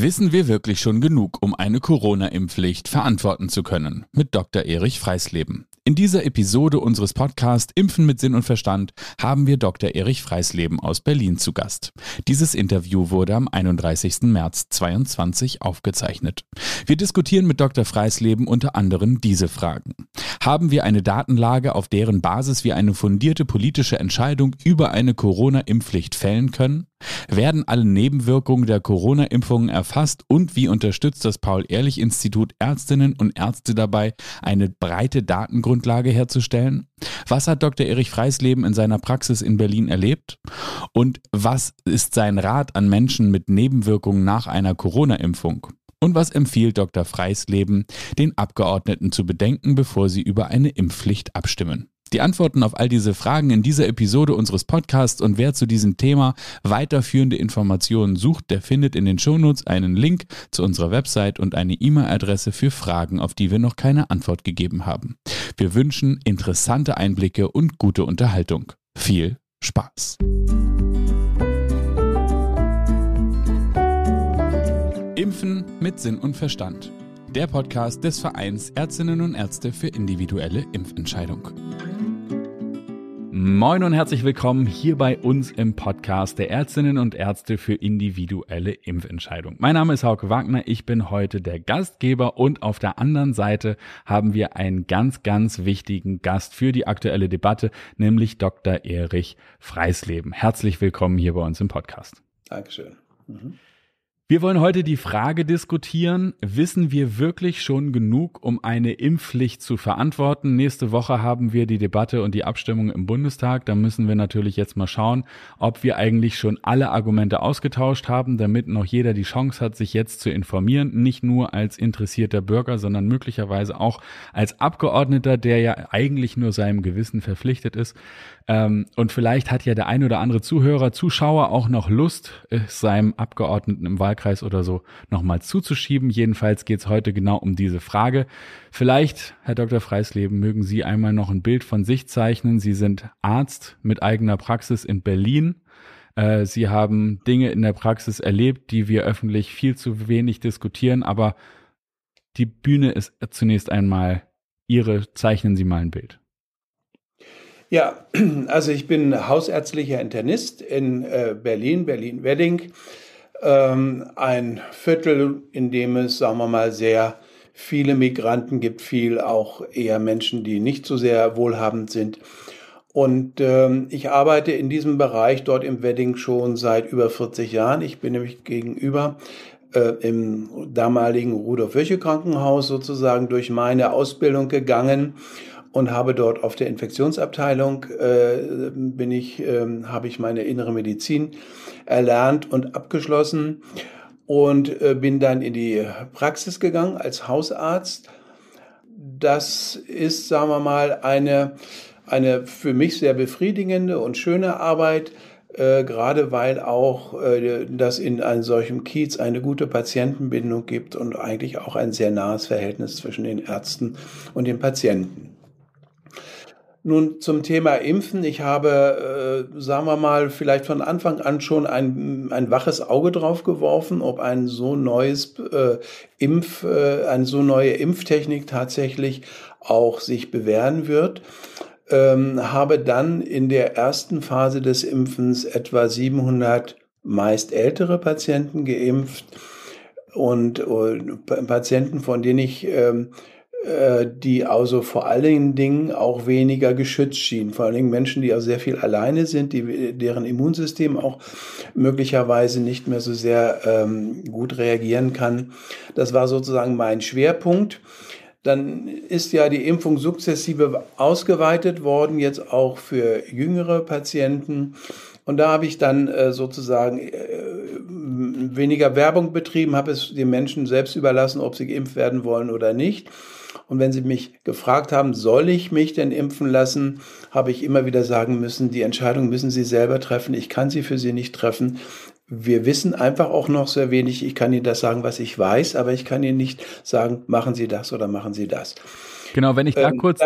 Wissen wir wirklich schon genug, um eine Corona-Impfpflicht verantworten zu können? Mit Dr. Erich Freisleben. In dieser Episode unseres Podcasts Impfen mit Sinn und Verstand haben wir Dr. Erich Freisleben aus Berlin zu Gast. Dieses Interview wurde am 31. März 2022 aufgezeichnet. Wir diskutieren mit Dr. Freisleben unter anderem diese Fragen. Haben wir eine Datenlage, auf deren Basis wir eine fundierte politische Entscheidung über eine Corona-Impfpflicht fällen können? Werden alle Nebenwirkungen der Corona-Impfungen erfasst und wie unterstützt das Paul-Ehrlich-Institut Ärztinnen und Ärzte dabei, eine breite Datengrundlage herzustellen? Was hat Dr. Erich Freisleben in seiner Praxis in Berlin erlebt? Und was ist sein Rat an Menschen mit Nebenwirkungen nach einer Corona-Impfung? Und was empfiehlt Dr. Freisleben den Abgeordneten zu bedenken, bevor sie über eine Impfpflicht abstimmen? Die Antworten auf all diese Fragen in dieser Episode unseres Podcasts und wer zu diesem Thema weiterführende Informationen sucht, der findet in den Shownotes einen Link zu unserer Website und eine E-Mail-Adresse für Fragen, auf die wir noch keine Antwort gegeben haben. Wir wünschen interessante Einblicke und gute Unterhaltung. Viel Spaß! Impfen mit Sinn und Verstand. Der Podcast des Vereins Ärztinnen und Ärzte für individuelle Impfentscheidung. Moin und herzlich willkommen hier bei uns im Podcast der Ärztinnen und Ärzte für individuelle Impfentscheidung. Mein Name ist Hauke Wagner, ich bin heute der Gastgeber und auf der anderen Seite haben wir einen ganz, ganz wichtigen Gast für die aktuelle Debatte, nämlich Dr. Erich Freisleben. Herzlich willkommen hier bei uns im Podcast. Dankeschön. Mhm. Wir wollen heute die Frage diskutieren, wissen wir wirklich schon genug, um eine Impfpflicht zu verantworten? Nächste Woche haben wir die Debatte und die Abstimmung im Bundestag. Da müssen wir natürlich jetzt mal schauen, ob wir eigentlich schon alle Argumente ausgetauscht haben, damit noch jeder die Chance hat, sich jetzt zu informieren. Nicht nur als interessierter Bürger, sondern möglicherweise auch als Abgeordneter, der ja eigentlich nur seinem Gewissen verpflichtet ist. Ähm, und vielleicht hat ja der ein oder andere Zuhörer, Zuschauer auch noch Lust, es seinem Abgeordneten im Wahlkreis oder so nochmal zuzuschieben. Jedenfalls geht es heute genau um diese Frage. Vielleicht, Herr Dr. Freisleben, mögen Sie einmal noch ein Bild von sich zeichnen. Sie sind Arzt mit eigener Praxis in Berlin. Äh, Sie haben Dinge in der Praxis erlebt, die wir öffentlich viel zu wenig diskutieren, aber die Bühne ist zunächst einmal Ihre. Zeichnen Sie mal ein Bild. Ja, also ich bin hausärztlicher Internist in äh, Berlin, Berlin-Wedding. Ähm, ein Viertel, in dem es, sagen wir mal, sehr viele Migranten gibt, viel auch eher Menschen, die nicht so sehr wohlhabend sind. Und ähm, ich arbeite in diesem Bereich dort im Wedding schon seit über 40 Jahren. Ich bin nämlich gegenüber äh, im damaligen Rudolf-Virchow-Krankenhaus sozusagen durch meine Ausbildung gegangen und habe dort auf der Infektionsabteilung äh, bin ich, äh, habe ich meine innere Medizin erlernt und abgeschlossen und äh, bin dann in die Praxis gegangen als Hausarzt. Das ist, sagen wir mal, eine, eine für mich sehr befriedigende und schöne Arbeit, äh, gerade weil auch äh, das in einem solchen Kiez eine gute Patientenbindung gibt und eigentlich auch ein sehr nahes Verhältnis zwischen den Ärzten und den Patienten. Nun zum Thema Impfen. Ich habe, äh, sagen wir mal, vielleicht von Anfang an schon ein, ein waches Auge drauf geworfen, ob ein so neues äh, Impf, äh, eine so neue Impftechnik tatsächlich auch sich bewähren wird. Ähm, habe dann in der ersten Phase des Impfens etwa 700 meist ältere Patienten geimpft und, und Patienten, von denen ich ähm, äh, die also vor allen Dingen auch weniger geschützt schienen. Vor allen Dingen Menschen, die auch sehr viel alleine sind, die, deren Immunsystem auch möglicherweise nicht mehr so sehr ähm, gut reagieren kann. Das war sozusagen mein Schwerpunkt. Dann ist ja die Impfung sukzessive ausgeweitet worden, jetzt auch für jüngere Patienten. Und da habe ich dann äh, sozusagen äh, weniger Werbung betrieben, habe es den Menschen selbst überlassen, ob sie geimpft werden wollen oder nicht. Und wenn Sie mich gefragt haben, soll ich mich denn impfen lassen, habe ich immer wieder sagen müssen, die Entscheidung müssen Sie selber treffen. Ich kann sie für Sie nicht treffen. Wir wissen einfach auch noch sehr wenig. Ich kann Ihnen das sagen, was ich weiß, aber ich kann Ihnen nicht sagen, machen Sie das oder machen Sie das. Genau, wenn ich da ähm, kurz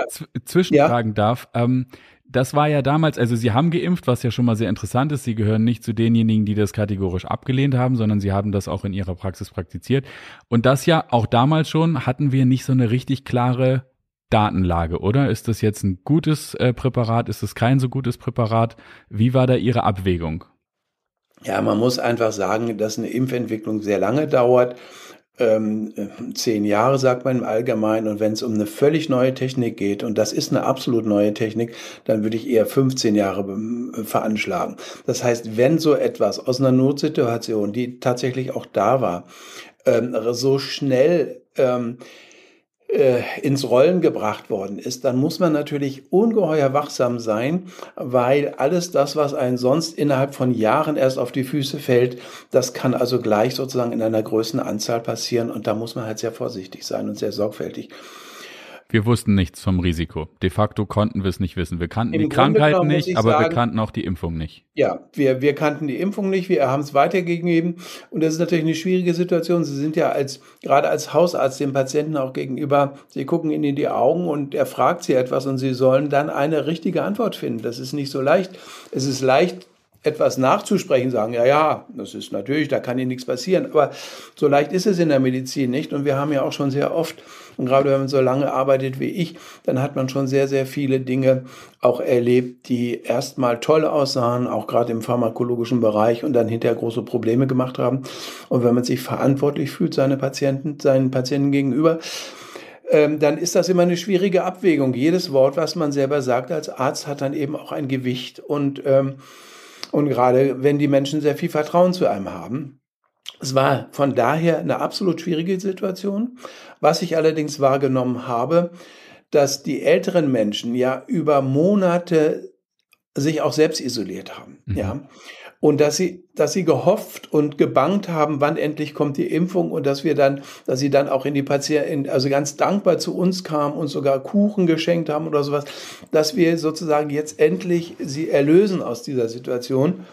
zwischenfragen ja. darf. Ähm, das war ja damals, also Sie haben geimpft, was ja schon mal sehr interessant ist. Sie gehören nicht zu denjenigen, die das kategorisch abgelehnt haben, sondern Sie haben das auch in Ihrer Praxis praktiziert. Und das ja auch damals schon hatten wir nicht so eine richtig klare Datenlage, oder? Ist das jetzt ein gutes äh, Präparat? Ist es kein so gutes Präparat? Wie war da Ihre Abwägung? Ja, man muss einfach sagen, dass eine Impfentwicklung sehr lange dauert ähm, zehn Jahre, sagt man im Allgemeinen. Und wenn es um eine völlig neue Technik geht, und das ist eine absolut neue Technik, dann würde ich eher 15 Jahre äh, veranschlagen. Das heißt, wenn so etwas aus einer Notsituation, die tatsächlich auch da war, ähm, so schnell ähm, äh, ins Rollen gebracht worden ist, dann muss man natürlich ungeheuer wachsam sein, weil alles das, was einen sonst innerhalb von Jahren erst auf die Füße fällt, das kann also gleich sozusagen in einer größeren Anzahl passieren und da muss man halt sehr vorsichtig sein und sehr sorgfältig. Wir wussten nichts vom Risiko. De facto konnten wir es nicht wissen. Wir kannten Im die Krankheiten nicht, aber sagen, wir kannten auch die Impfung nicht. Ja, wir, wir kannten die Impfung nicht, wir haben es weitergegeben. Und das ist natürlich eine schwierige Situation. Sie sind ja als, gerade als Hausarzt dem Patienten auch gegenüber, Sie gucken ihn in die Augen und er fragt Sie etwas und Sie sollen dann eine richtige Antwort finden. Das ist nicht so leicht. Es ist leicht, etwas nachzusprechen, sagen, ja, ja, das ist natürlich, da kann Ihnen nichts passieren. Aber so leicht ist es in der Medizin nicht. Und wir haben ja auch schon sehr oft, und gerade wenn man so lange arbeitet wie ich, dann hat man schon sehr, sehr viele Dinge auch erlebt, die erstmal toll aussahen, auch gerade im pharmakologischen Bereich und dann hinterher große Probleme gemacht haben. Und wenn man sich verantwortlich fühlt, seine Patienten, seinen Patienten gegenüber, ähm, dann ist das immer eine schwierige Abwägung. Jedes Wort, was man selber sagt als Arzt, hat dann eben auch ein Gewicht und ähm, und gerade wenn die Menschen sehr viel Vertrauen zu einem haben. Es war von daher eine absolut schwierige Situation. Was ich allerdings wahrgenommen habe, dass die älteren Menschen ja über Monate sich auch selbst isoliert haben. Mhm. Ja und dass sie, dass sie gehofft und gebangt haben, wann endlich kommt die Impfung und dass wir dann, dass sie dann auch in die Patienten, also ganz dankbar zu uns kamen und sogar Kuchen geschenkt haben oder sowas, dass wir sozusagen jetzt endlich sie erlösen aus dieser Situation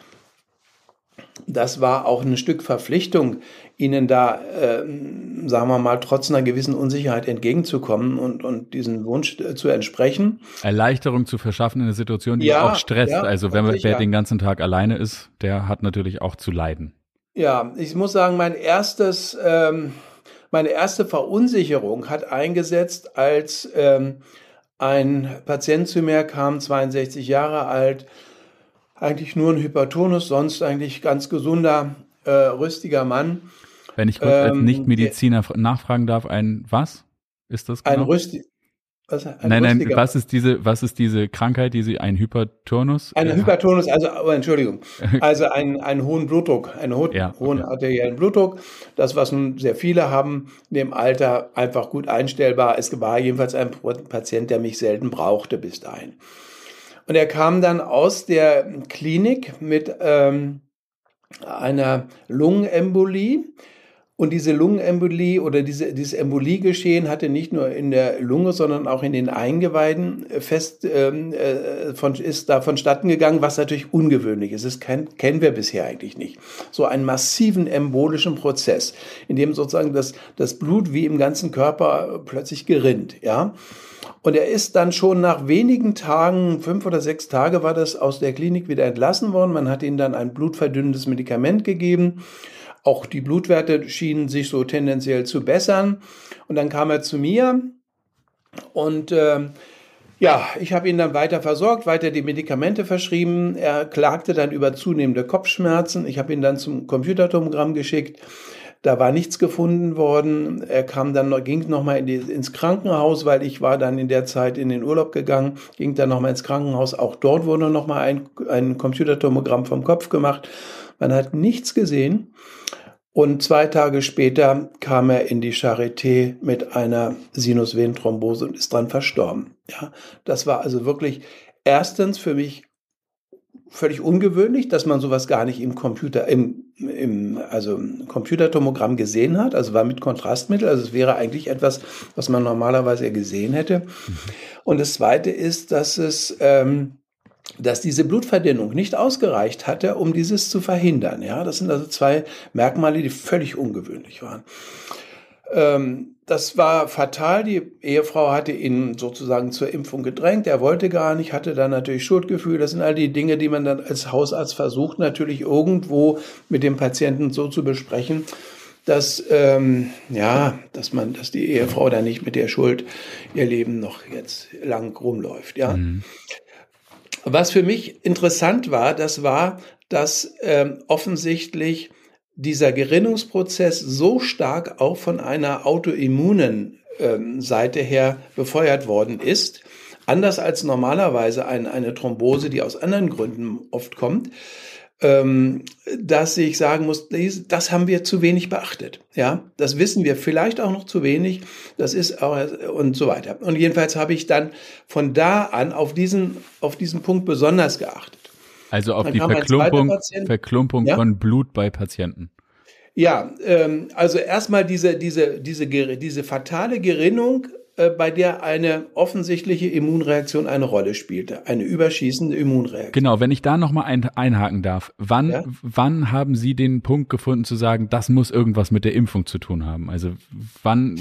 das war auch ein Stück Verpflichtung, ihnen da, äh, sagen wir mal, trotz einer gewissen Unsicherheit entgegenzukommen und, und diesen Wunsch äh, zu entsprechen. Erleichterung zu verschaffen in einer Situation, die ja, auch stresst. Ja, also wenn man, wer den ganzen Tag alleine ist, der hat natürlich auch zu leiden. Ja, ich muss sagen, mein erstes, ähm, meine erste Verunsicherung hat eingesetzt, als ähm, ein Patient zu mir kam, 62 Jahre alt, eigentlich nur ein Hypertonus, sonst eigentlich ganz gesunder, äh, rüstiger Mann. Wenn ich kurz ähm, als Nichtmediziner nachfragen darf, ein was ist das genau? Ein rüstiger. Was, ein nein, nein, was ist diese, was ist diese Krankheit, die Sie, ein Hypertonus? Ein äh, Hypertonus, also, oh, Entschuldigung, also einen, einen hohen Blutdruck, einen ho ja, hohen okay. arteriellen Blutdruck. Das, was nun sehr viele haben, in dem Alter einfach gut einstellbar. Es war jedenfalls ein Patient, der mich selten brauchte bis dahin. Und er kam dann aus der Klinik mit ähm, einer Lungenembolie. Und diese Lungenembolie oder diese, dieses Emboliegeschehen hatte nicht nur in der Lunge, sondern auch in den Eingeweiden fest, ähm, äh, von, ist da vonstatten gegangen, was natürlich ungewöhnlich ist. Das kein, kennen wir bisher eigentlich nicht. So einen massiven embolischen Prozess, in dem sozusagen das, das Blut wie im ganzen Körper plötzlich gerinnt, ja. Und er ist dann schon nach wenigen Tagen, fünf oder sechs Tage war das, aus der Klinik wieder entlassen worden. Man hat ihm dann ein blutverdünnendes Medikament gegeben. Auch die Blutwerte schienen sich so tendenziell zu bessern. Und dann kam er zu mir und äh, ja, ich habe ihn dann weiter versorgt, weiter die Medikamente verschrieben. Er klagte dann über zunehmende Kopfschmerzen. Ich habe ihn dann zum Computertomogramm geschickt. Da war nichts gefunden worden. Er kam dann noch, ging nochmal in ins Krankenhaus, weil ich war dann in der Zeit in den Urlaub gegangen, ging dann nochmal ins Krankenhaus. Auch dort wurde nochmal ein, ein Computertomogramm vom Kopf gemacht. Man hat nichts gesehen. Und zwei Tage später kam er in die Charité mit einer Sinusvenenthrombose und ist dran verstorben. Ja, das war also wirklich erstens für mich völlig ungewöhnlich, dass man sowas gar nicht im Computer, im, im also Computertomogramm gesehen hat, also war mit Kontrastmittel, also es wäre eigentlich etwas, was man normalerweise gesehen hätte. Mhm. Und das Zweite ist, dass es, ähm, dass diese Blutverdünnung nicht ausgereicht hatte, um dieses zu verhindern. Ja, das sind also zwei Merkmale, die völlig ungewöhnlich waren. Ähm, das war fatal. Die Ehefrau hatte ihn sozusagen zur Impfung gedrängt. Er wollte gar nicht, hatte dann natürlich Schuldgefühl. Das sind all die Dinge, die man dann als Hausarzt versucht, natürlich irgendwo mit dem Patienten so zu besprechen, dass ähm, ja, dass man, dass die Ehefrau da nicht mit der Schuld ihr Leben noch jetzt lang rumläuft. Ja. Mhm. Was für mich interessant war, das war, dass ähm, offensichtlich dieser Gerinnungsprozess so stark auch von einer autoimmunen ähm, Seite her befeuert worden ist, anders als normalerweise ein, eine Thrombose, die aus anderen Gründen oft kommt, ähm, dass ich sagen muss, das haben wir zu wenig beachtet. Ja, das wissen wir vielleicht auch noch zu wenig. Das ist auch und so weiter. Und jedenfalls habe ich dann von da an auf diesen, auf diesen Punkt besonders geachtet. Also auf Dann die Verklumpung, Verklumpung ja? von Blut bei Patienten. Ja, ähm, also erstmal diese, diese, diese, diese fatale Gerinnung, äh, bei der eine offensichtliche Immunreaktion eine Rolle spielte, eine überschießende Immunreaktion. Genau, wenn ich da nochmal ein, einhaken darf, wann, ja? wann haben Sie den Punkt gefunden zu sagen, das muss irgendwas mit der Impfung zu tun haben? Also wann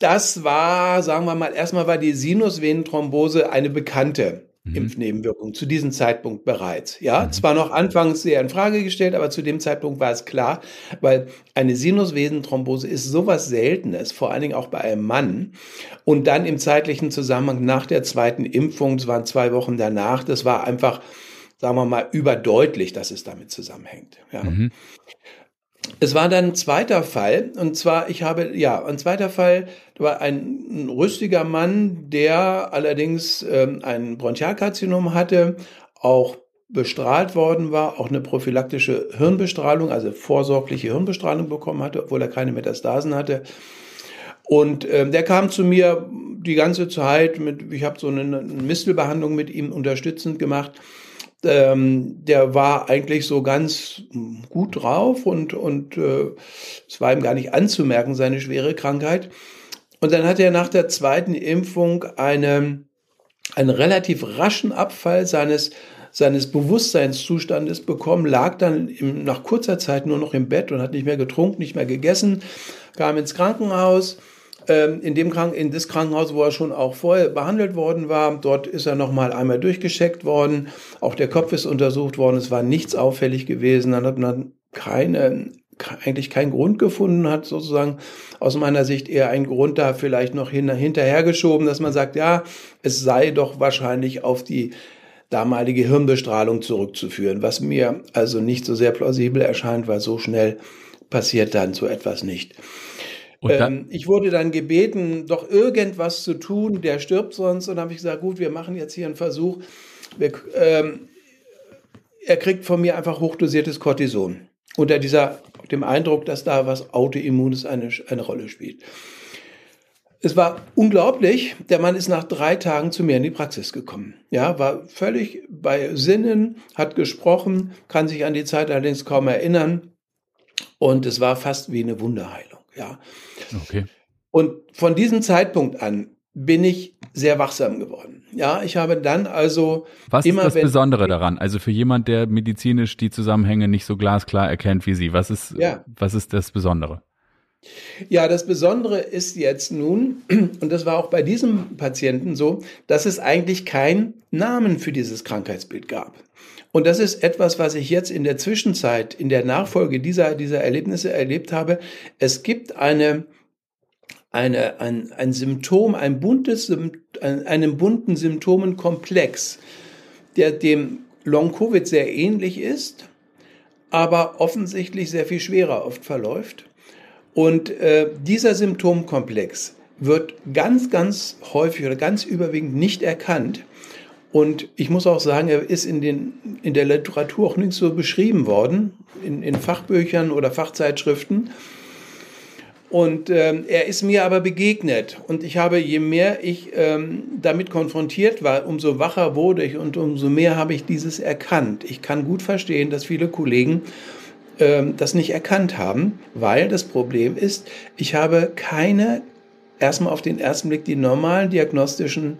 das war, sagen wir mal, erstmal war die Sinusvenenthrombose eine bekannte mhm. Impfnebenwirkung zu diesem Zeitpunkt bereits. Ja, mhm. zwar noch anfangs sehr in Frage gestellt, aber zu dem Zeitpunkt war es klar, weil eine Sinusvenenthrombose ist sowas Seltenes, vor allen Dingen auch bei einem Mann. Und dann im zeitlichen Zusammenhang nach der zweiten Impfung, es waren zwei Wochen danach, das war einfach, sagen wir mal, überdeutlich, dass es damit zusammenhängt. Ja. Mhm. Es war dann ein zweiter Fall, und zwar, ich habe, ja, ein zweiter Fall, war ein, ein rüstiger Mann, der allerdings ähm, ein Bronchialkarzinom hatte, auch bestrahlt worden war, auch eine prophylaktische Hirnbestrahlung, also vorsorgliche Hirnbestrahlung bekommen hatte, obwohl er keine Metastasen hatte. Und ähm, der kam zu mir die ganze Zeit mit, ich habe so eine, eine Mistelbehandlung mit ihm unterstützend gemacht ähm, der war eigentlich so ganz gut drauf und, und äh, es war ihm gar nicht anzumerken, seine schwere Krankheit. Und dann hat er nach der zweiten Impfung eine, einen relativ raschen Abfall seines, seines Bewusstseinszustandes bekommen, lag dann im, nach kurzer Zeit nur noch im Bett und hat nicht mehr getrunken, nicht mehr gegessen, kam ins Krankenhaus in dem Krank in das Krankenhaus, wo er schon auch vorher behandelt worden war. Dort ist er noch mal einmal durchgescheckt worden. Auch der Kopf ist untersucht worden. Es war nichts auffällig gewesen. Dann hat man keine eigentlich keinen Grund gefunden hat, sozusagen aus meiner Sicht eher einen Grund da vielleicht noch hin, hinterhergeschoben, dass man sagt, ja, es sei doch wahrscheinlich auf die damalige Hirnbestrahlung zurückzuführen, was mir also nicht so sehr plausibel erscheint, weil so schnell passiert dann so etwas nicht. Ähm, ich wurde dann gebeten, doch irgendwas zu tun, der stirbt sonst. Und habe ich gesagt, gut, wir machen jetzt hier einen Versuch. Wir, ähm, er kriegt von mir einfach hochdosiertes Cortison. Unter dieser, dem Eindruck, dass da was Autoimmunes eine, eine Rolle spielt. Es war unglaublich. Der Mann ist nach drei Tagen zu mir in die Praxis gekommen. Ja, war völlig bei Sinnen, hat gesprochen, kann sich an die Zeit allerdings kaum erinnern. Und es war fast wie eine Wunderheilung. Ja. Okay. Und von diesem Zeitpunkt an bin ich sehr wachsam geworden. Ja, ich habe dann also Was immer, ist das Besondere daran? Also für jemand, der medizinisch die Zusammenhänge nicht so glasklar erkennt wie Sie, was ist, ja. was ist das Besondere? Ja, das Besondere ist jetzt nun, und das war auch bei diesem Patienten so, dass es eigentlich keinen Namen für dieses Krankheitsbild gab. Und das ist etwas, was ich jetzt in der Zwischenzeit, in der Nachfolge dieser, dieser Erlebnisse erlebt habe. Es gibt eine, eine, ein, ein Symptom, ein buntes, einen bunten Symptomenkomplex, der dem Long-Covid sehr ähnlich ist, aber offensichtlich sehr viel schwerer oft verläuft. Und äh, dieser Symptomkomplex wird ganz, ganz häufig oder ganz überwiegend nicht erkannt. Und ich muss auch sagen, er ist in, den, in der Literatur auch nicht so beschrieben worden, in, in Fachbüchern oder Fachzeitschriften. Und ähm, er ist mir aber begegnet. Und ich habe, je mehr ich ähm, damit konfrontiert war, umso wacher wurde ich und umso mehr habe ich dieses erkannt. Ich kann gut verstehen, dass viele Kollegen ähm, das nicht erkannt haben, weil das Problem ist, ich habe keine, erstmal auf den ersten Blick, die normalen diagnostischen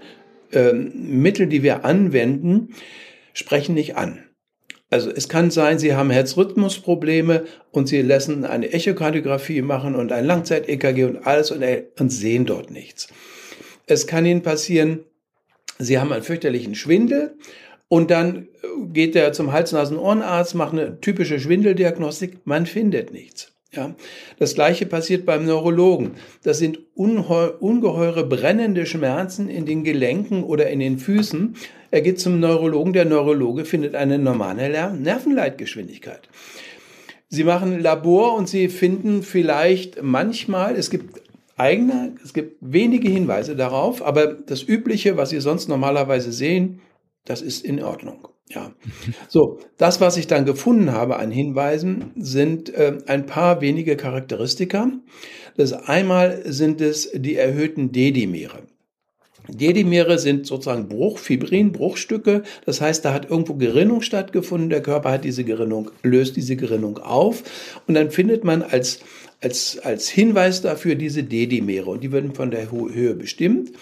ähm, Mittel, die wir anwenden, sprechen nicht an. Also es kann sein, Sie haben Herzrhythmusprobleme und Sie lassen eine Echokardiographie machen und ein Langzeit-EKG und alles und, und sehen dort nichts. Es kann Ihnen passieren, Sie haben einen fürchterlichen Schwindel und dann geht er zum Hals-Nasen-Ohrenarzt, macht eine typische Schwindeldiagnostik, man findet nichts. Ja, das gleiche passiert beim Neurologen. Das sind ungeheure brennende Schmerzen in den Gelenken oder in den Füßen. Er geht zum Neurologen. Der Neurologe findet eine normale Nervenleitgeschwindigkeit. Sie machen Labor und Sie finden vielleicht manchmal, es gibt eigene, es gibt wenige Hinweise darauf, aber das Übliche, was Sie sonst normalerweise sehen, das ist in Ordnung. Ja, so, das, was ich dann gefunden habe an Hinweisen, sind äh, ein paar wenige Charakteristika. Das einmal sind es die erhöhten Dedimere. Dedimere sind sozusagen Bruch, Fibrin, Bruchstücke. Das heißt, da hat irgendwo Gerinnung stattgefunden. Der Körper hat diese Gerinnung, löst diese Gerinnung auf. Und dann findet man als, als, als Hinweis dafür diese Dedimere. Und die werden von der Höhe bestimmt.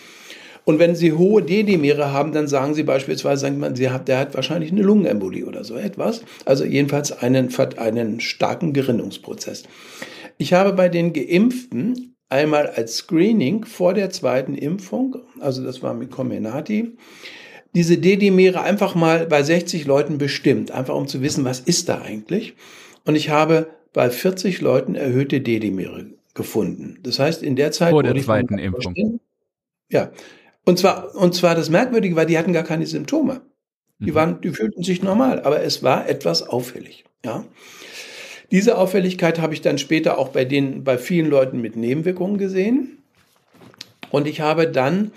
Und wenn Sie hohe D-Dimere haben, dann sagen Sie beispielsweise, sagen man, Sie hat, der hat wahrscheinlich eine Lungenembolie oder so etwas. Also jedenfalls einen, einen starken Gerinnungsprozess. Ich habe bei den Geimpften einmal als Screening vor der zweiten Impfung, also das war mit Comenati, diese D-Dimere einfach mal bei 60 Leuten bestimmt, einfach um zu wissen, was ist da eigentlich. Und ich habe bei 40 Leuten erhöhte D-Dimere gefunden. Das heißt, in der Zeit vor der zweiten Impfung. Ja, und zwar, und zwar das Merkwürdige war, die hatten gar keine Symptome. Die mhm. waren, die fühlten sich normal, aber es war etwas auffällig, ja. Diese Auffälligkeit habe ich dann später auch bei den, bei vielen Leuten mit Nebenwirkungen gesehen. Und ich habe dann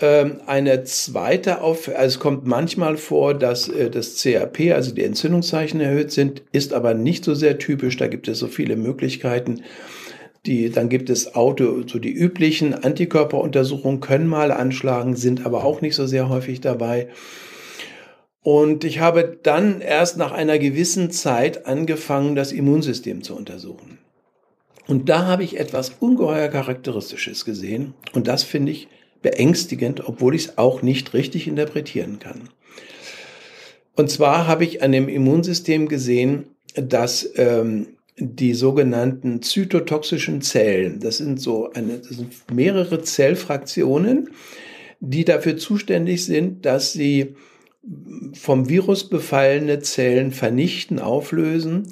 ähm, eine zweite auf, also es kommt manchmal vor, dass äh, das CRP, also die Entzündungszeichen erhöht sind, ist aber nicht so sehr typisch. Da gibt es so viele Möglichkeiten. Die, dann gibt es Auto, so die üblichen Antikörperuntersuchungen können mal anschlagen, sind aber auch nicht so sehr häufig dabei. Und ich habe dann erst nach einer gewissen Zeit angefangen, das Immunsystem zu untersuchen. Und da habe ich etwas ungeheuer Charakteristisches gesehen. Und das finde ich beängstigend, obwohl ich es auch nicht richtig interpretieren kann. Und zwar habe ich an dem Immunsystem gesehen, dass ähm, die sogenannten zytotoxischen Zellen. Das sind so eine, das sind mehrere Zellfraktionen, die dafür zuständig sind, dass sie vom Virus befallene Zellen vernichten, auflösen.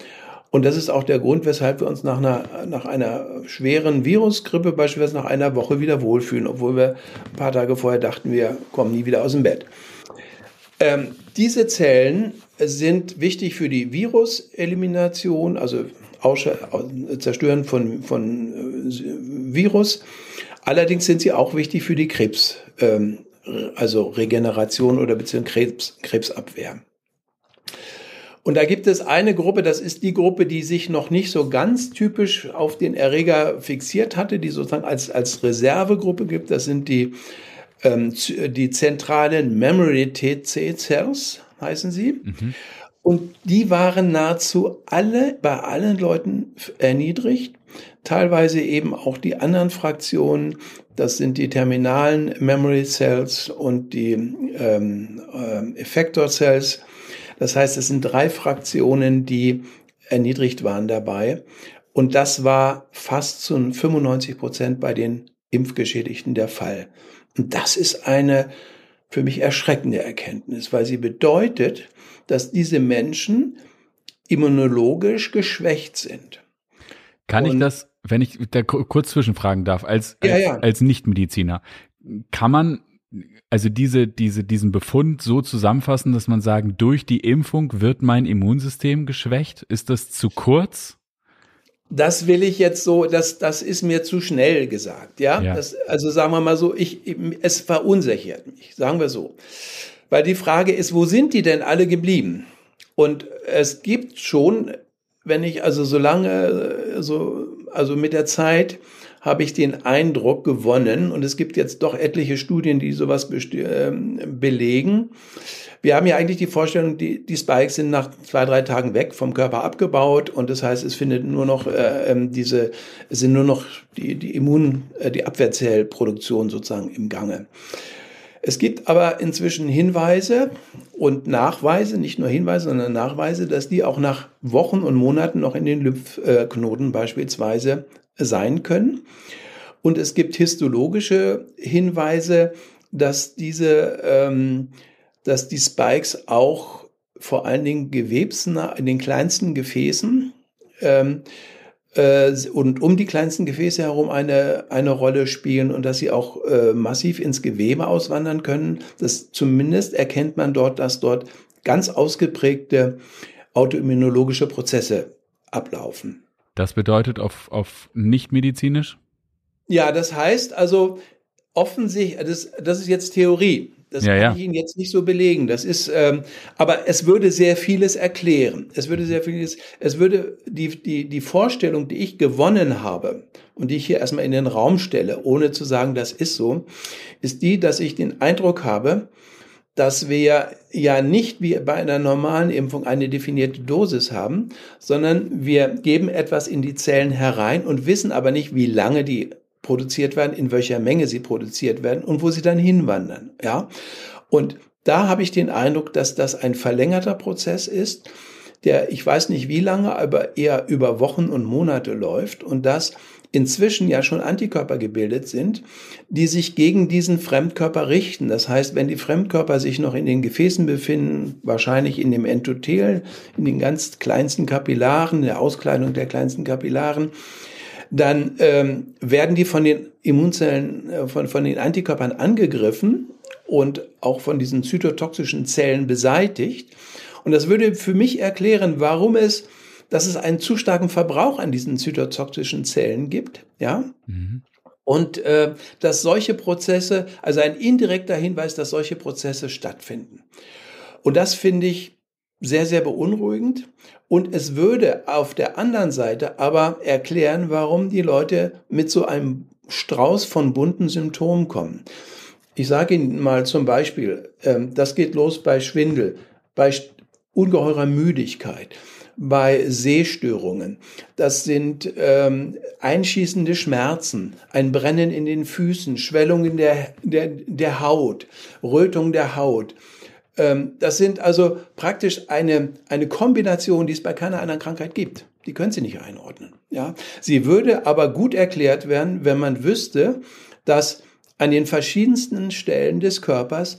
Und das ist auch der Grund, weshalb wir uns nach einer, nach einer schweren Virusgrippe beispielsweise nach einer Woche wieder wohlfühlen, obwohl wir ein paar Tage vorher dachten, wir kommen nie wieder aus dem Bett. Ähm, diese Zellen sind wichtig für die Viruselimination, also Zerstören von, von äh, Virus. Allerdings sind sie auch wichtig für die Krebs, ähm, also Regeneration oder beziehungsweise Krebs, Krebsabwehr. Und da gibt es eine Gruppe, das ist die Gruppe, die sich noch nicht so ganz typisch auf den Erreger fixiert hatte, die sozusagen als, als Reservegruppe gibt. Das sind die, ähm, die zentralen Memory TC Cells, heißen sie. Mhm. Und die waren nahezu alle, bei allen Leuten erniedrigt. Teilweise eben auch die anderen Fraktionen. Das sind die terminalen Memory Cells und die ähm, äh, Effector Cells. Das heißt, es sind drei Fraktionen, die erniedrigt waren dabei. Und das war fast zu 95 Prozent bei den Impfgeschädigten der Fall. Und das ist eine für mich erschreckende Erkenntnis, weil sie bedeutet, dass diese Menschen immunologisch geschwächt sind. Kann Und, ich das, wenn ich da kurz zwischenfragen darf, als, als, ja, ja. als Nichtmediziner, kann man also diese, diese, diesen Befund so zusammenfassen, dass man sagen, durch die Impfung wird mein Immunsystem geschwächt? Ist das zu kurz? Das will ich jetzt so, das, das ist mir zu schnell gesagt, ja. ja. Das, also sagen wir mal so, ich, es verunsichert mich, sagen wir so. Weil die Frage ist, wo sind die denn alle geblieben? Und es gibt schon, wenn ich also so lange, so, also mit der Zeit habe ich den Eindruck gewonnen, und es gibt jetzt doch etliche Studien, die sowas äh, belegen. Wir haben ja eigentlich die Vorstellung, die, die Spikes sind nach zwei, drei Tagen weg, vom Körper abgebaut und das heißt, es findet nur noch äh, ähm, diese, es sind nur noch die, die Immun, äh, die Abwehrzellproduktion sozusagen im Gange. Es gibt aber inzwischen Hinweise und Nachweise, nicht nur Hinweise, sondern Nachweise, dass die auch nach Wochen und Monaten noch in den Lymphknoten beispielsweise sein können. Und es gibt histologische Hinweise, dass diese, ähm, dass die Spikes auch vor allen Dingen gewebsnah in den kleinsten Gefäßen ähm, äh, und um die kleinsten Gefäße herum eine, eine Rolle spielen und dass sie auch äh, massiv ins Gewebe auswandern können. Das zumindest erkennt man dort, dass dort ganz ausgeprägte autoimmunologische Prozesse ablaufen. Das bedeutet auf, auf nicht medizinisch? Ja, das heißt also offensichtlich, das, das ist jetzt Theorie. Das ja, kann ja. ich Ihnen jetzt nicht so belegen. Das ist, ähm, aber es würde sehr vieles erklären. Es würde sehr vieles, es würde die, die, die Vorstellung, die ich gewonnen habe und die ich hier erstmal in den Raum stelle, ohne zu sagen, das ist so, ist die, dass ich den Eindruck habe, dass wir ja nicht wie bei einer normalen Impfung eine definierte Dosis haben, sondern wir geben etwas in die Zellen herein und wissen aber nicht, wie lange die produziert werden, in welcher Menge sie produziert werden und wo sie dann hinwandern. Ja, und da habe ich den Eindruck, dass das ein verlängerter Prozess ist, der ich weiß nicht wie lange, aber eher über Wochen und Monate läuft und dass inzwischen ja schon Antikörper gebildet sind, die sich gegen diesen Fremdkörper richten. Das heißt, wenn die Fremdkörper sich noch in den Gefäßen befinden, wahrscheinlich in dem Endothel, in den ganz kleinsten Kapillaren, der Auskleidung der kleinsten Kapillaren, dann ähm, werden die von den Immunzellen, äh, von, von den Antikörpern angegriffen und auch von diesen zytotoxischen Zellen beseitigt. Und das würde für mich erklären, warum es, dass es einen zu starken Verbrauch an diesen zytotoxischen Zellen gibt, ja. Mhm. Und äh, dass solche Prozesse, also ein indirekter Hinweis, dass solche Prozesse stattfinden. Und das finde ich sehr, sehr beunruhigend. Und es würde auf der anderen Seite aber erklären, warum die Leute mit so einem Strauß von bunten Symptomen kommen. Ich sage Ihnen mal zum Beispiel, ähm, das geht los bei Schwindel, bei ungeheurer Müdigkeit, bei Sehstörungen. Das sind ähm, einschießende Schmerzen, ein Brennen in den Füßen, Schwellung der, der, der Haut, Rötung der Haut. Ähm, das sind also praktisch eine, eine Kombination, die es bei keiner anderen Krankheit gibt. Die können Sie nicht einordnen. Ja? Sie würde aber gut erklärt werden, wenn man wüsste, dass an den verschiedensten Stellen des Körpers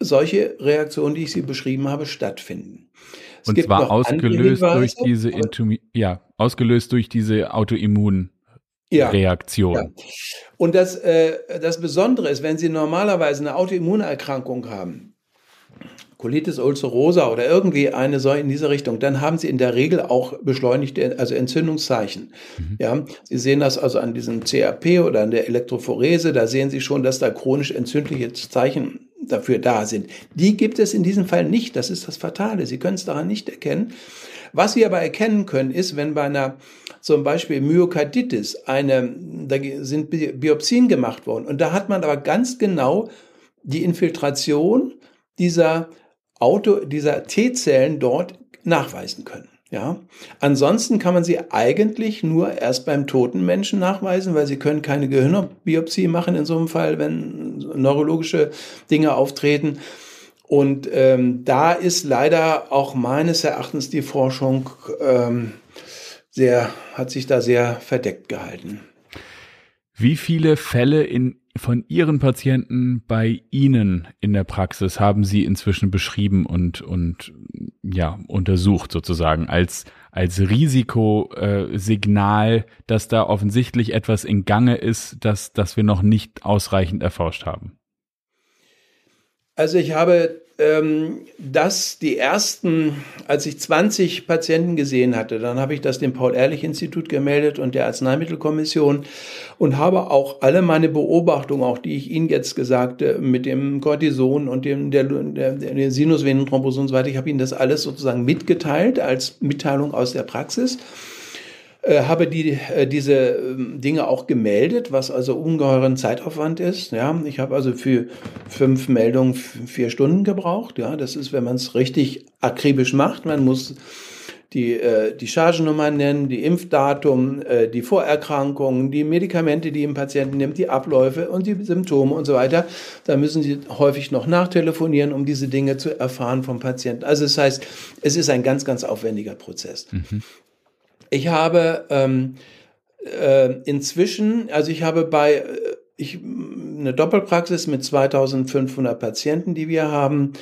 solche Reaktionen, die ich Sie beschrieben habe, stattfinden. Es Und zwar ausgelöst durch diese Intumi ja, ausgelöst durch diese Autoimmun ja, Reaktion. Ja. Und das, äh, das Besondere ist, wenn Sie normalerweise eine Autoimmunerkrankung haben, Colitis ulcerosa oder irgendwie eine so in dieser Richtung, dann haben Sie in der Regel auch beschleunigte, also Entzündungszeichen. Mhm. Ja, Sie sehen das also an diesem CRP oder an der Elektrophorese, da sehen Sie schon, dass da chronisch entzündliche Zeichen dafür da sind. Die gibt es in diesem Fall nicht. Das ist das Fatale. Sie können es daran nicht erkennen. Was Sie aber erkennen können, ist, wenn bei einer zum Beispiel Myokarditis eine, da sind Biopsien gemacht worden und da hat man aber ganz genau die Infiltration dieser Auto, dieser T-Zellen dort nachweisen können. Ja, ansonsten kann man sie eigentlich nur erst beim toten Menschen nachweisen, weil sie können keine Gehirnbiopsie machen in so einem Fall, wenn neurologische Dinge auftreten. Und ähm, da ist leider auch meines Erachtens die Forschung ähm, sehr, hat sich da sehr verdeckt gehalten. Wie viele Fälle in von Ihren Patienten bei Ihnen in der Praxis haben Sie inzwischen beschrieben und, und ja, untersucht sozusagen als, als Risikosignal, dass da offensichtlich etwas in Gange ist, das, das wir noch nicht ausreichend erforscht haben? Also ich habe ähm, das die ersten, als ich 20 Patienten gesehen hatte, dann habe ich das dem Paul-Ehrlich-Institut gemeldet und der Arzneimittelkommission und habe auch alle meine Beobachtungen, auch die ich Ihnen jetzt gesagt mit dem Cortison und dem der, der, der Sinusvenenthrombose und so weiter, ich habe Ihnen das alles sozusagen mitgeteilt als Mitteilung aus der Praxis. Äh, habe die, äh, diese ähm, Dinge auch gemeldet, was also ungeheuren Zeitaufwand ist. Ja, ich habe also für fünf Meldungen vier Stunden gebraucht. Ja, das ist, wenn man es richtig akribisch macht. Man muss die, äh, die Chargennummer nennen, die Impfdatum, äh, die Vorerkrankungen, die Medikamente, die im Patienten nimmt, die Abläufe und die Symptome und so weiter. Da müssen Sie häufig noch nachtelefonieren, um diese Dinge zu erfahren vom Patienten. Also das heißt, es ist ein ganz, ganz aufwendiger Prozess. Mhm. Ich habe ähm, äh, inzwischen, also ich habe bei äh, ich, eine Doppelpraxis mit 2500 Patienten, die wir haben,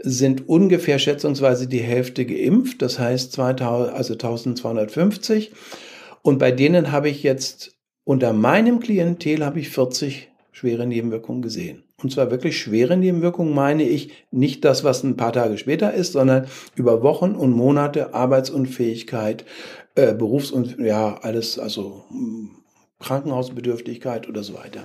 sind ungefähr schätzungsweise die Hälfte geimpft, das heißt 2000, also 1250. Und bei denen habe ich jetzt unter meinem Klientel habe ich 40 schwere Nebenwirkungen gesehen. Und zwar wirklich schwere Nebenwirkungen meine ich nicht das, was ein paar Tage später ist, sondern über Wochen und Monate Arbeitsunfähigkeit, äh, Berufs- und ja, alles, also hm, Krankenhausbedürftigkeit oder so weiter.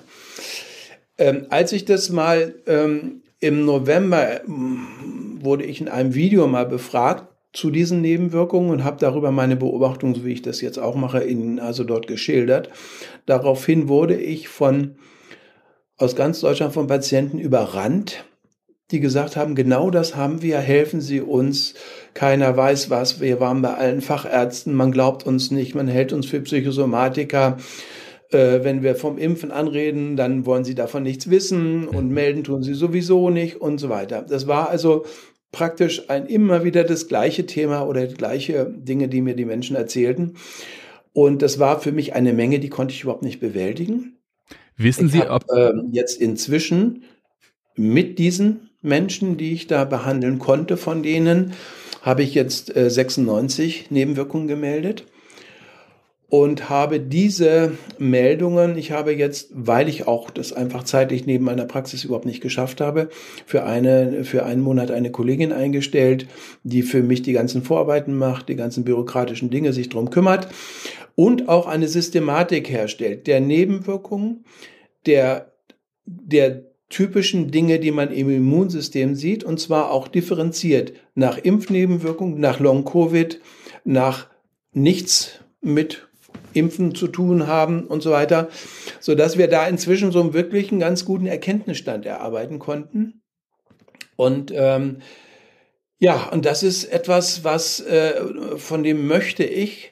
Ähm, als ich das mal ähm, im November hm, wurde ich in einem Video mal befragt zu diesen Nebenwirkungen und habe darüber meine Beobachtung, so wie ich das jetzt auch mache, Ihnen also dort geschildert. Daraufhin wurde ich von aus ganz Deutschland von Patienten überrannt, die gesagt haben, genau das haben wir, helfen Sie uns, keiner weiß was, wir waren bei allen Fachärzten, man glaubt uns nicht, man hält uns für Psychosomatiker, äh, wenn wir vom Impfen anreden, dann wollen sie davon nichts wissen und mhm. melden tun sie sowieso nicht und so weiter. Das war also praktisch ein immer wieder das gleiche Thema oder die gleiche Dinge, die mir die Menschen erzählten. Und das war für mich eine Menge, die konnte ich überhaupt nicht bewältigen. Wissen ich Sie, hab, ob äh, jetzt inzwischen mit diesen Menschen, die ich da behandeln konnte, von denen habe ich jetzt äh, 96 Nebenwirkungen gemeldet und habe diese Meldungen, ich habe jetzt, weil ich auch das einfach zeitlich neben meiner Praxis überhaupt nicht geschafft habe, für eine, für einen Monat eine Kollegin eingestellt, die für mich die ganzen Vorarbeiten macht, die ganzen bürokratischen Dinge sich drum kümmert und auch eine Systematik herstellt der Nebenwirkungen, der, der typischen Dinge, die man im Immunsystem sieht, und zwar auch differenziert nach Impfnebenwirkungen, nach Long-Covid, nach nichts mit Impfen zu tun haben und so weiter, so dass wir da inzwischen so einen wirklich einen ganz guten Erkenntnisstand erarbeiten konnten. Und ähm, ja, und das ist etwas, was äh, von dem möchte ich,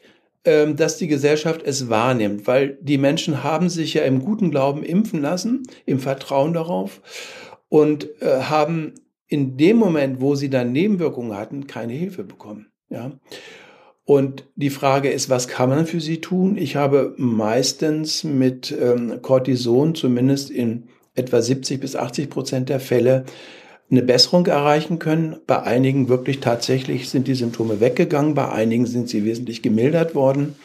dass die Gesellschaft es wahrnimmt, weil die Menschen haben sich ja im guten Glauben impfen lassen, im Vertrauen darauf und äh, haben in dem Moment, wo sie dann Nebenwirkungen hatten, keine Hilfe bekommen. Ja. Und die Frage ist, was kann man für sie tun? Ich habe meistens mit ähm, Cortison zumindest in etwa 70 bis 80 Prozent der Fälle eine Besserung erreichen können. Bei einigen wirklich tatsächlich sind die Symptome weggegangen, bei einigen sind sie wesentlich gemildert worden.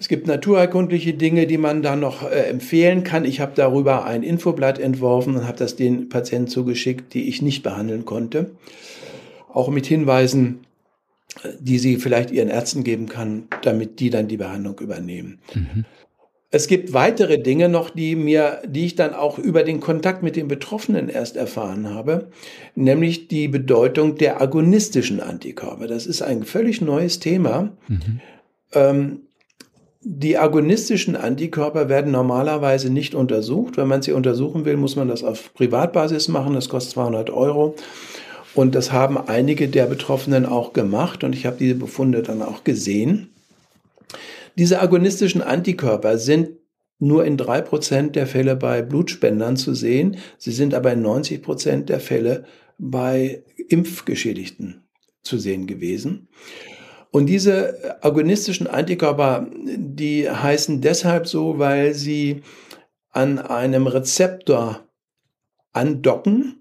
Es gibt naturerkundliche Dinge, die man da noch äh, empfehlen kann. Ich habe darüber ein Infoblatt entworfen und habe das den Patienten zugeschickt, die ich nicht behandeln konnte. Auch mit Hinweisen, die sie vielleicht ihren Ärzten geben kann, damit die dann die Behandlung übernehmen. Mhm. Es gibt weitere Dinge noch, die mir, die ich dann auch über den Kontakt mit den Betroffenen erst erfahren habe, nämlich die Bedeutung der agonistischen Antikörper. Das ist ein völlig neues Thema. Mhm. Ähm, die agonistischen Antikörper werden normalerweise nicht untersucht. Wenn man sie untersuchen will, muss man das auf Privatbasis machen. Das kostet 200 Euro. Und das haben einige der Betroffenen auch gemacht und ich habe diese Befunde dann auch gesehen. Diese agonistischen Antikörper sind nur in drei Prozent der Fälle bei Blutspendern zu sehen. Sie sind aber in 90 Prozent der Fälle bei Impfgeschädigten zu sehen gewesen. Und diese agonistischen Antikörper, die heißen deshalb so, weil sie an einem Rezeptor andocken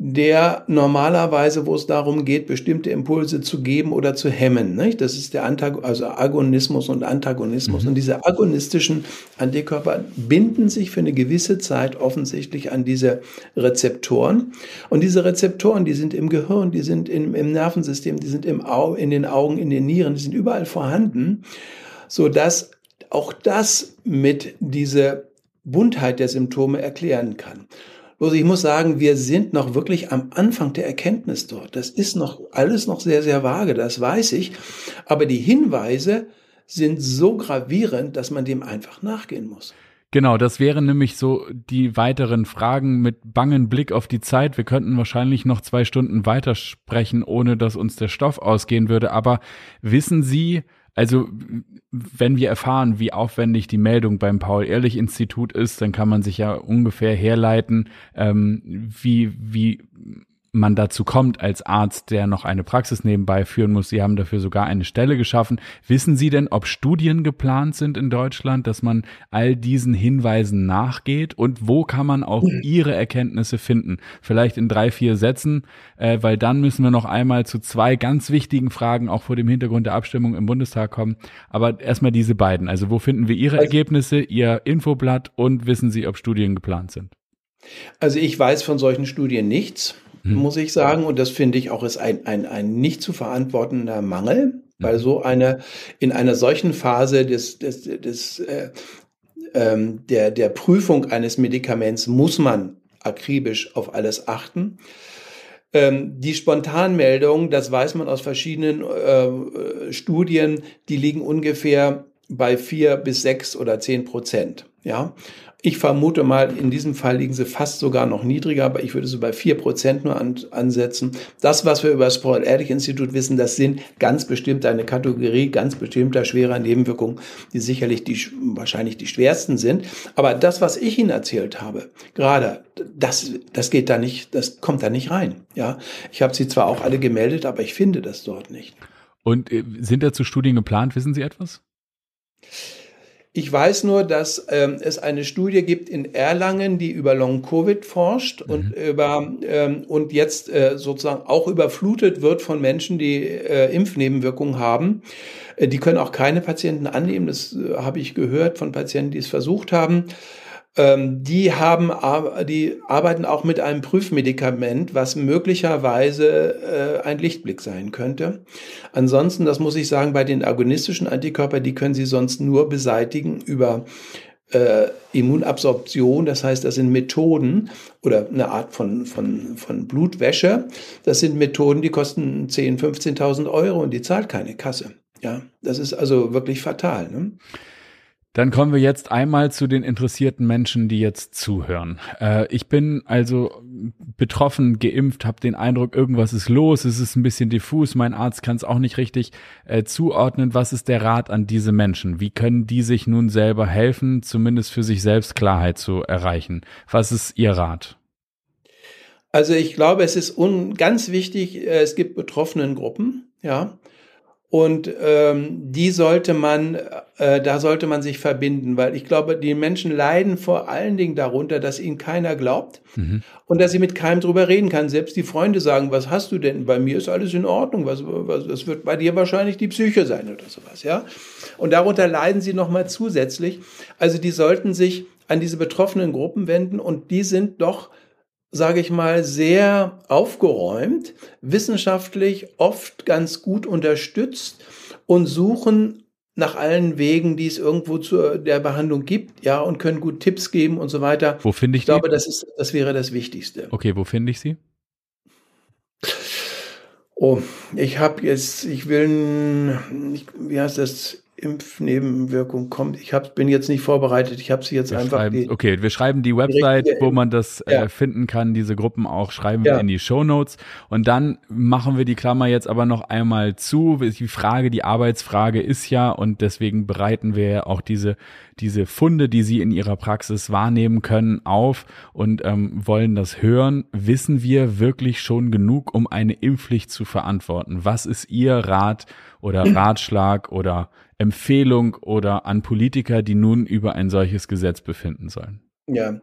der normalerweise, wo es darum geht, bestimmte Impulse zu geben oder zu hemmen. Nicht? Das ist der Antag also Agonismus und Antagonismus. Mhm. Und diese agonistischen Antikörper binden sich für eine gewisse Zeit offensichtlich an diese Rezeptoren. Und diese Rezeptoren, die sind im Gehirn, die sind im, im Nervensystem, die sind im Au in den Augen, in den Nieren, die sind überall vorhanden, so dass auch das mit dieser Buntheit der Symptome erklären kann. Bloß ich muss sagen, wir sind noch wirklich am Anfang der Erkenntnis dort. Das ist noch alles noch sehr, sehr vage, das weiß ich. Aber die Hinweise sind so gravierend, dass man dem einfach nachgehen muss. Genau, das wären nämlich so die weiteren Fragen mit bangen Blick auf die Zeit. Wir könnten wahrscheinlich noch zwei Stunden weitersprechen, ohne dass uns der Stoff ausgehen würde. Aber wissen Sie, also wenn wir erfahren, wie aufwendig die Meldung beim Paul-Ehrlich-Institut ist, dann kann man sich ja ungefähr herleiten, ähm, wie, wie man dazu kommt als Arzt, der noch eine Praxis nebenbei führen muss. Sie haben dafür sogar eine Stelle geschaffen. Wissen Sie denn, ob Studien geplant sind in Deutschland, dass man all diesen Hinweisen nachgeht? Und wo kann man auch Ihre Erkenntnisse finden? Vielleicht in drei, vier Sätzen, äh, weil dann müssen wir noch einmal zu zwei ganz wichtigen Fragen auch vor dem Hintergrund der Abstimmung im Bundestag kommen. Aber erstmal diese beiden. Also wo finden wir Ihre also Ergebnisse, Ihr Infoblatt und wissen Sie, ob Studien geplant sind? Also ich weiß von solchen Studien nichts mhm. muss ich sagen. Und das finde ich auch ist ein, ein, ein nicht zu verantwortender Mangel, weil mhm. so eine, in einer solchen Phase des, des, des, äh, ähm, der, der Prüfung eines Medikaments muss man akribisch auf alles achten. Ähm, die Spontanmeldungen, das weiß man aus verschiedenen äh, Studien, die liegen ungefähr bei vier bis sechs oder zehn Prozent. Ja, ich vermute mal, in diesem Fall liegen sie fast sogar noch niedriger, aber ich würde so bei vier Prozent nur an, ansetzen. Das, was wir über das Paul-Ehrlich-Institut wissen, das sind ganz bestimmt eine Kategorie ganz bestimmter schwerer Nebenwirkungen, die sicherlich die, wahrscheinlich die schwersten sind. Aber das, was ich Ihnen erzählt habe, gerade, das, das geht da nicht, das kommt da nicht rein. Ja, ich habe sie zwar auch alle gemeldet, aber ich finde das dort nicht. Und äh, sind dazu Studien geplant? Wissen Sie etwas? Ich weiß nur, dass ähm, es eine Studie gibt in Erlangen, die über Long Covid forscht mhm. und über ähm, und jetzt äh, sozusagen auch überflutet wird von Menschen, die äh, Impfnebenwirkungen haben. Äh, die können auch keine Patienten annehmen. Das äh, habe ich gehört von Patienten, die es versucht haben. Ähm, die haben, die arbeiten auch mit einem Prüfmedikament, was möglicherweise äh, ein Lichtblick sein könnte. Ansonsten, das muss ich sagen, bei den agonistischen Antikörper, die können Sie sonst nur beseitigen über äh, Immunabsorption, das heißt, das sind Methoden oder eine Art von, von, von Blutwäsche. Das sind Methoden, die kosten 10.000, 15.000 Euro und die zahlt keine Kasse. Ja, das ist also wirklich fatal. Ne? Dann kommen wir jetzt einmal zu den interessierten Menschen, die jetzt zuhören. Äh, ich bin also betroffen, geimpft, habe den Eindruck, irgendwas ist los, es ist ein bisschen diffus, mein Arzt kann es auch nicht richtig äh, zuordnen. Was ist der Rat an diese Menschen? Wie können die sich nun selber helfen, zumindest für sich selbst Klarheit zu erreichen? Was ist Ihr Rat? Also ich glaube, es ist ganz wichtig, äh, es gibt betroffenen Gruppen, ja. Und ähm, die sollte man, äh, da sollte man sich verbinden, weil ich glaube, die Menschen leiden vor allen Dingen darunter, dass ihnen keiner glaubt mhm. und dass sie mit keinem drüber reden kann. Selbst die Freunde sagen, was hast du denn? Bei mir ist alles in Ordnung. Was, was, das wird bei dir wahrscheinlich die Psyche sein oder sowas, ja. Und darunter leiden sie nochmal zusätzlich. Also die sollten sich an diese betroffenen Gruppen wenden und die sind doch sage ich mal, sehr aufgeräumt, wissenschaftlich oft ganz gut unterstützt und suchen nach allen Wegen, die es irgendwo zu der Behandlung gibt, ja, und können gut Tipps geben und so weiter. Wo finde ich, ich die? Ich glaube, das ist, das wäre das Wichtigste. Okay, wo finde ich sie? Oh, ich habe jetzt, ich will, ich, wie heißt das? Impfnebenwirkung kommt. Ich hab, bin jetzt nicht vorbereitet. Ich habe sie jetzt wir einfach. Die, okay, wir schreiben die Website, wo man das äh, ja. äh, finden kann. Diese Gruppen auch schreiben ja. wir in die Show Notes. Und dann machen wir die Klammer jetzt aber noch einmal zu. Die Frage, die Arbeitsfrage ist ja und deswegen bereiten wir auch diese diese Funde, die Sie in Ihrer Praxis wahrnehmen können, auf und ähm, wollen das hören. Wissen wir wirklich schon genug, um eine Impfpflicht zu verantworten? Was ist Ihr Rat oder Ratschlag oder Empfehlung oder an Politiker, die nun über ein solches Gesetz befinden sollen? Ja,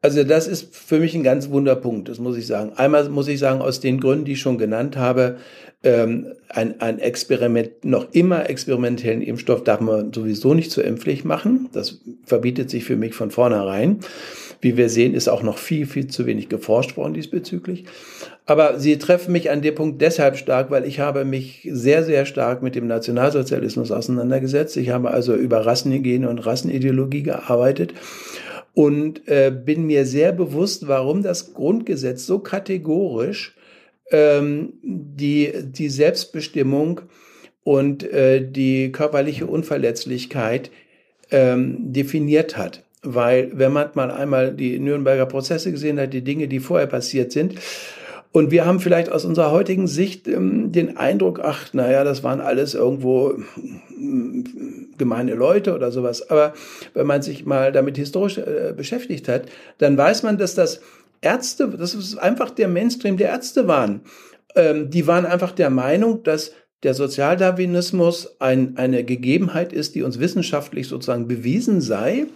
also das ist für mich ein ganz Wunderpunkt, das muss ich sagen. Einmal muss ich sagen, aus den Gründen, die ich schon genannt habe, ähm, ein, ein Experiment, noch immer experimentellen Impfstoff darf man sowieso nicht zur Impfpflicht machen. Das verbietet sich für mich von vornherein. Wie wir sehen, ist auch noch viel, viel zu wenig geforscht worden diesbezüglich. Aber sie treffen mich an dem Punkt deshalb stark, weil ich habe mich sehr, sehr stark mit dem Nationalsozialismus auseinandergesetzt. Ich habe also über Rassenhygiene und Rassenideologie gearbeitet und äh, bin mir sehr bewusst, warum das Grundgesetz so kategorisch ähm, die, die Selbstbestimmung und äh, die körperliche Unverletzlichkeit ähm, definiert hat. weil wenn man mal einmal die Nürnberger Prozesse gesehen hat, die Dinge, die vorher passiert sind, und wir haben vielleicht aus unserer heutigen Sicht ähm, den Eindruck, ach, naja, das waren alles irgendwo gemeine Leute oder sowas. Aber wenn man sich mal damit historisch äh, beschäftigt hat, dann weiß man, dass das Ärzte, das ist einfach der Mainstream der Ärzte waren. Ähm, die waren einfach der Meinung, dass der Sozialdarwinismus ein, eine Gegebenheit ist, die uns wissenschaftlich sozusagen bewiesen sei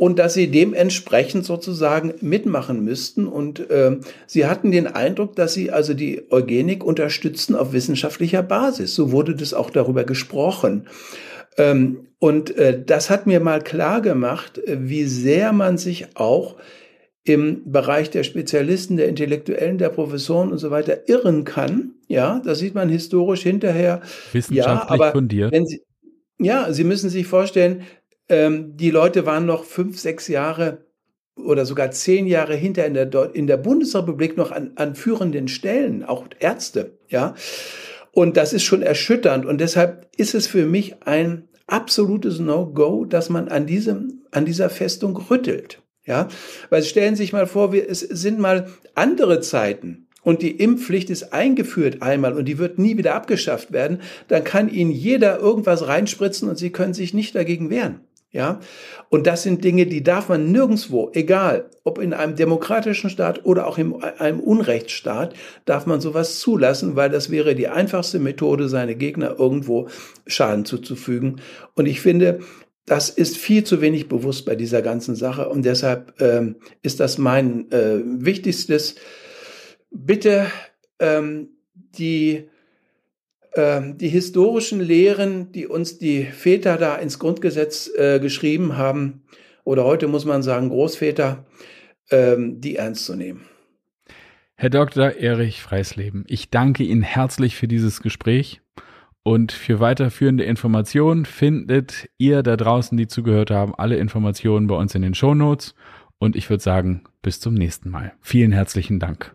und dass sie dementsprechend sozusagen mitmachen müssten. Und äh, sie hatten den Eindruck, dass sie also die Eugenik unterstützen auf wissenschaftlicher Basis. So wurde das auch darüber gesprochen. Ähm, und äh, das hat mir mal klar gemacht, äh, wie sehr man sich auch im Bereich der Spezialisten, der Intellektuellen, der Professoren und so weiter irren kann. Ja, das sieht man historisch hinterher. Wissenschaftlich ja, aber fundiert. Wenn Sie, ja, Sie müssen sich vorstellen, ähm, die Leute waren noch fünf, sechs Jahre oder sogar zehn Jahre hinter in der, in der Bundesrepublik noch an, an führenden Stellen, auch Ärzte, ja. Und das ist schon erschütternd. Und deshalb ist es für mich ein absolutes No-Go, dass man an diesem, an dieser Festung rüttelt. Ja, weil stellen Sie sich mal vor, wir, es sind mal andere Zeiten und die Impfpflicht ist eingeführt einmal und die wird nie wieder abgeschafft werden, dann kann Ihnen jeder irgendwas reinspritzen und Sie können sich nicht dagegen wehren. Ja, und das sind Dinge, die darf man nirgendswo, egal ob in einem demokratischen Staat oder auch in einem Unrechtsstaat, darf man sowas zulassen, weil das wäre die einfachste Methode, seine Gegner irgendwo Schaden zuzufügen. Und ich finde, das ist viel zu wenig bewusst bei dieser ganzen Sache und deshalb ähm, ist das mein äh, wichtigstes. Bitte ähm, die die historischen Lehren, die uns die Väter da ins Grundgesetz äh, geschrieben haben, oder heute muss man sagen Großväter, ähm, die ernst zu nehmen. Herr Dr. Erich Freisleben, ich danke Ihnen herzlich für dieses Gespräch und für weiterführende Informationen findet ihr da draußen, die zugehört haben, alle Informationen bei uns in den Shownotes und ich würde sagen, bis zum nächsten Mal. Vielen herzlichen Dank.